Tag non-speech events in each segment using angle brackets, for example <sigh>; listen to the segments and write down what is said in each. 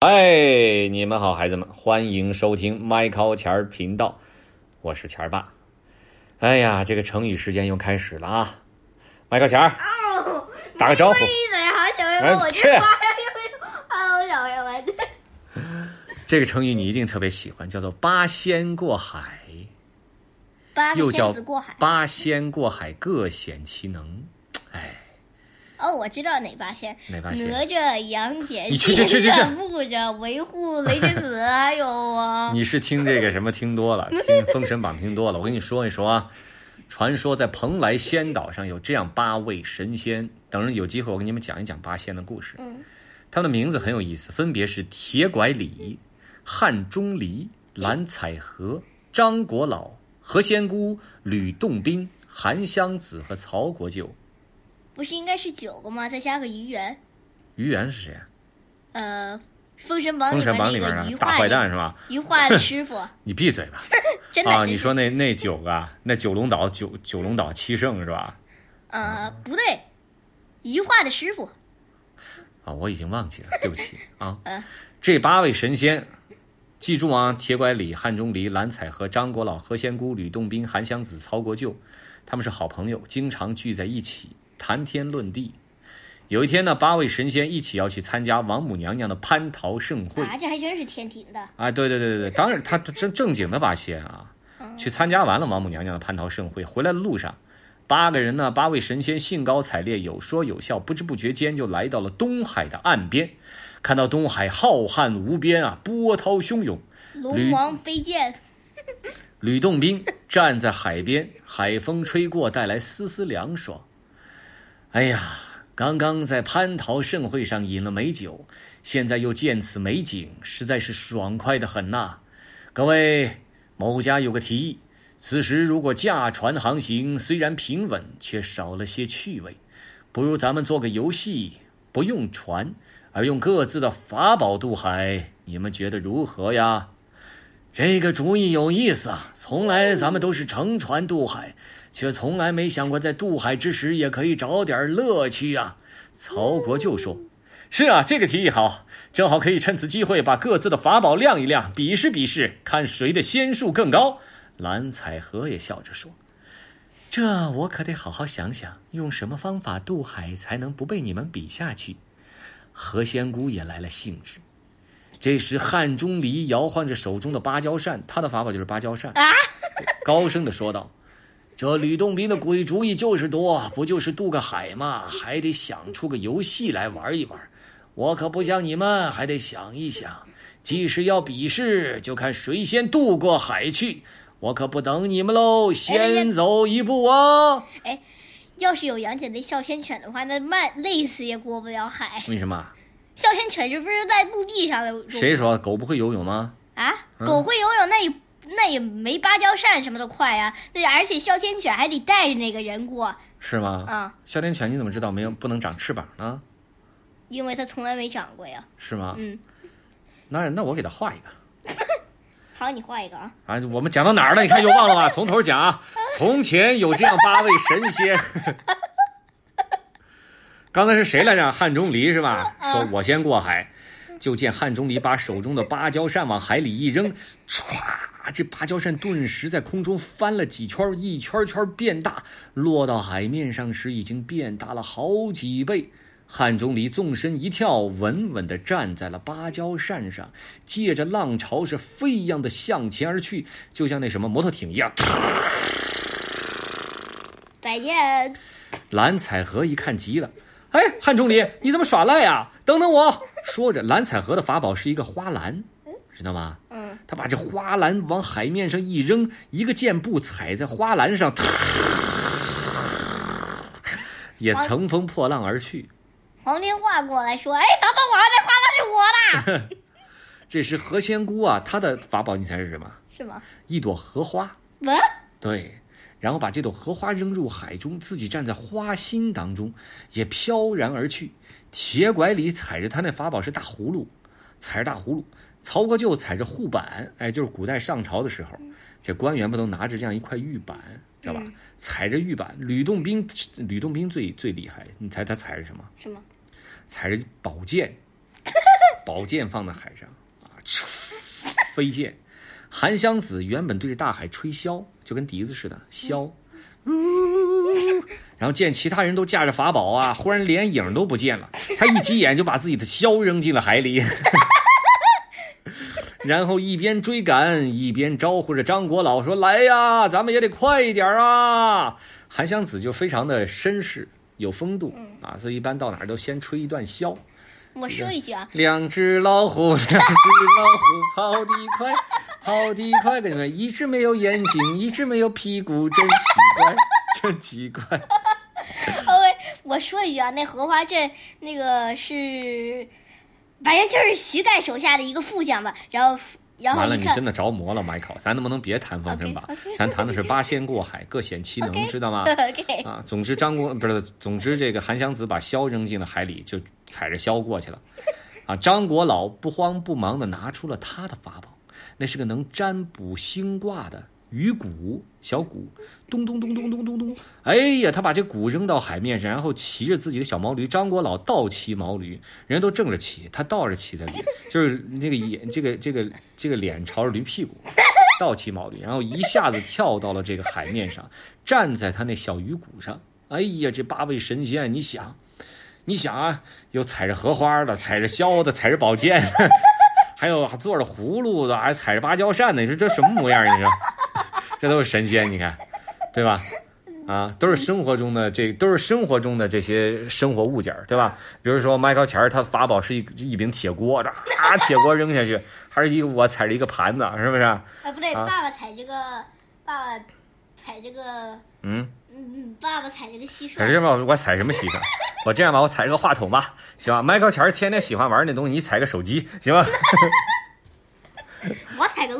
哎，你们好，孩子们，欢迎收听麦考钱儿频道，我是钱儿爸。哎呀，这个成语时间又开始了啊！麦考钱儿，哦，打个招呼没意思呀，好小朋友，我哎去这花呀，好小朋友们，这个成语你一定特别喜欢，叫做“八仙过海八”，个又叫仙子过海“。八仙过海，各显其能”。哎，哦，我知道哪八仙，哪八仙哪吒、杨戬、你去去去去去金吒、木吒、维护、雷震子，还有啊，你是听这个什么听多了，<laughs> 听《封神榜》听多了。我跟你说一说啊，传说在蓬莱仙岛上有这样八位神仙，等着有机会我给你们讲一讲八仙的故事。嗯，他们的名字很有意思，分别是铁拐李、汉钟离、蓝采和、张国老、何仙姑、吕洞宾、韩湘子和曹国舅。不是应该是九个吗？再加个于元，于元是谁啊？呃，《封神榜》《封里神榜》里面那个于面的大坏蛋是吧？于化的师傅，<laughs> 你闭嘴吧！<laughs> 真的啊，你说那那九个啊，那九龙岛九九龙岛七圣是吧？呃，不对，于化的师傅，啊，我已经忘记了，对不起啊嗯。<laughs> 这八位神仙，记住啊：铁拐李、汉钟离、蓝采和、张国老、何仙姑、吕洞宾、韩湘子、曹国舅，他们是好朋友，经常聚在一起谈天论地。有一天呢，八位神仙一起要去参加王母娘娘的蟠桃盛会啊，这还真是天庭的，啊！对对对对对，当然他正正经的八仙啊，去参加完了王母娘娘的蟠桃盛会，回来的路上，八个人呢，八位神仙兴高采烈，有说有笑，不知不觉间就来到了东海的岸边。看到东海浩瀚无边啊，波涛汹涌。龙王飞剑，吕洞宾站在海边，海风吹过，带来丝丝凉爽。哎呀，刚刚在蟠桃盛会上饮了美酒，现在又见此美景，实在是爽快的很呐、各位，某家有个提议，此时如果驾船航行，虽然平稳，却少了些趣味。不如咱们做个游戏，不用船，而用各自的法宝渡海，你们觉得如何呀？这个主意有意思啊！从来咱们都是乘船渡海，却从来没想过在渡海之时也可以找点乐趣啊。曹国舅说：“是啊，这个提议好，正好可以趁此机会把各自的法宝亮一亮，比试比试，看谁的仙术更高。”蓝采和也笑着说：“这我可得好好想想，用什么方法渡海才能不被你们比下去。”何仙姑也来了兴致。这时，汉钟离摇晃着手中的芭蕉扇，他的法宝就是芭蕉扇，啊高声的说道：“这吕洞宾的鬼主意就是多，不就是渡个海吗？还得想出个游戏来玩一玩。我可不像你们，还得想一想。即使要比试，就看谁先渡过海去。我可不等你们喽，先走一步啊！要是有杨戬那哮天犬的话，那慢累死也过不了海。为什么？哮天犬这不是在陆地上的？谁说狗不会游泳吗？啊？狗会游泳，那也那也没芭蕉扇什么的快啊。那而且哮天犬还得带着那个人过是吗？啊，哮天犬你怎么知道没有不能长翅膀呢？因为它从来没长过呀。是吗？嗯，那那我给他画一个。<laughs> 好，你画一个啊。啊，我们讲到哪儿了？你看又忘了吧？从头讲啊。<laughs> 从前有这样八位神仙，<laughs> 刚才是谁来着？汉钟离是吧？说我先过海，就见汉钟离把手中的芭蕉扇往海里一扔，歘，这芭蕉扇顿时在空中翻了几圈，一圈圈变大，落到海面上时已经变大了好几倍。汉钟离纵身一跳，稳稳地站在了芭蕉扇上，借着浪潮是飞一样的向前而去，就像那什么摩托艇一样。再见。蓝采和一看急了，哎，汉钟离，你怎么耍赖呀？等等我！说着，蓝采和的法宝是一个花篮，知道吗？嗯，他把这花篮往海面上一扔，一个箭步踩在花篮上，<laughs> 也乘风破浪而去。黄天化过来说：“哎，等等我，那花篮是我的，<laughs> <laughs> 这时何仙姑啊，她的法宝你猜是什么？是吗？一朵荷花。喂，对，然后把这朵荷花扔入海中，自己站在花心当中，也飘然而去。铁拐李踩着他那法宝是大葫芦，踩着大葫芦；曹国舅踩着护板，哎，就是古代上朝的时候，这官员不都拿着这样一块玉板，知道吧？踩着玉板。吕洞宾，吕洞宾最最厉害，你猜他踩着什么？什么？踩着宝剑，<laughs> 宝剑放在海上，啊，唰飞剑。韩湘子原本对着大海吹箫，就跟笛子似的箫，然后见其他人都驾着法宝啊，忽然连影都不见了，他一急眼就把自己的箫扔进了海里，然后一边追赶一边招呼着张国老说：“来呀，咱们也得快一点啊！”韩湘子就非常的绅士有风度啊，所以一般到哪儿都先吹一段箫。我说一句啊，两只老虎，两只老虎跑得快，跑得快，跟你们一只没有眼睛，一只没有屁股，真奇怪，<laughs> 真奇怪。OK，我说一句啊，那荷花镇那个是，反正就是徐盖手下的一个副将吧。然后，然后完了，你真的着魔了，麦考，咱能不能别谈风筝吧 OK，OK 咱谈的是八仙过海，各显其能知道吗 <laughs> 啊，总之张国不是，总之这个韩湘子把箫扔进了海里，就踩着箫过去了。啊，张国老不慌不忙的拿出了他的法宝，那是个能占卜星卦的鱼鼓，小鼓，咚咚咚咚咚咚咚。哎呀，他把这鼓扔到海面上，然后骑着自己的小毛驴。张国老倒骑毛驴，人都正着骑，他倒着骑的驴，就是那个眼，<laughs> 这个这个这个脸朝着驴屁股。倒骑毛驴，然后一下子跳到了这个海面上，站在他那小鱼骨上。哎呀，这八位神仙，你想，你想啊，有踩着荷花的，踩着箫的，踩着宝剑，<laughs> 还有坐着葫芦的，还踩着芭蕉扇的，你说这什么模样？你说，这都是神仙，你看，对吧？啊，都是生活中的这都是生活中的这些生活物件儿，对吧？比如说迈克钱儿，他法宝是一一柄铁锅，这啊铁锅扔下去，还是一个我踩着一个盘子，是不是？啊不对，啊爸爸踩这个，爸爸踩这个，嗯。嗯嗯，爸爸踩这个蟋可蟀。是吧，我踩什么蟋蟀？我这样吧，我踩个话筒吧，行吧？迈克钱儿天天喜欢玩那东西，你踩个手机，行吧？<laughs>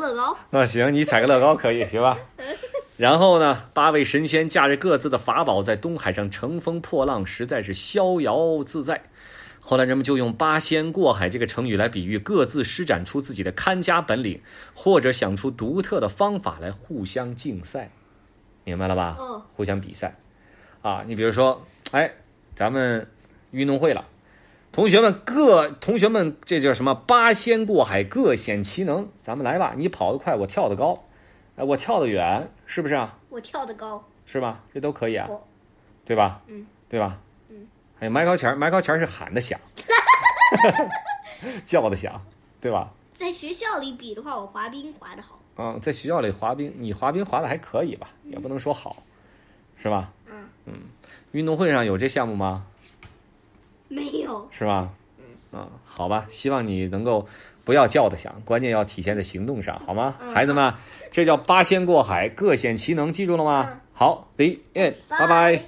乐高。那行，你踩个乐高可以，行吧？<laughs> 然后呢，八位神仙驾着各自的法宝，在东海上乘风破浪，实在是逍遥自在。后来人们就用“八仙过海”这个成语来比喻各自施展出自己的看家本领，或者想出独特的方法来互相竞赛，明白了吧？哦互相比赛，啊，你比如说，哎，咱们运动会了，同学们各同学们这叫什么？八仙过海，各显其能。咱们来吧，你跑得快，我跳得高，哎，我跳得远，是不是啊？我跳得高。是吧？这都可以啊，对吧？嗯，对吧？嗯，还有埋高钱儿，埋高钱儿是喊的响，<laughs> 叫的响，对吧？在学校里比的话，我滑冰滑得好。嗯，在学校里滑冰，你滑冰滑的还可以吧，也不能说好，是吧？嗯运动会上有这项目吗？没有。是吧？嗯，好吧，希望你能够不要叫的响，关键要体现在行动上，好吗？嗯孩子们，这叫八仙过海，各显其能，记住了吗？嗯好，The end，拜拜。拜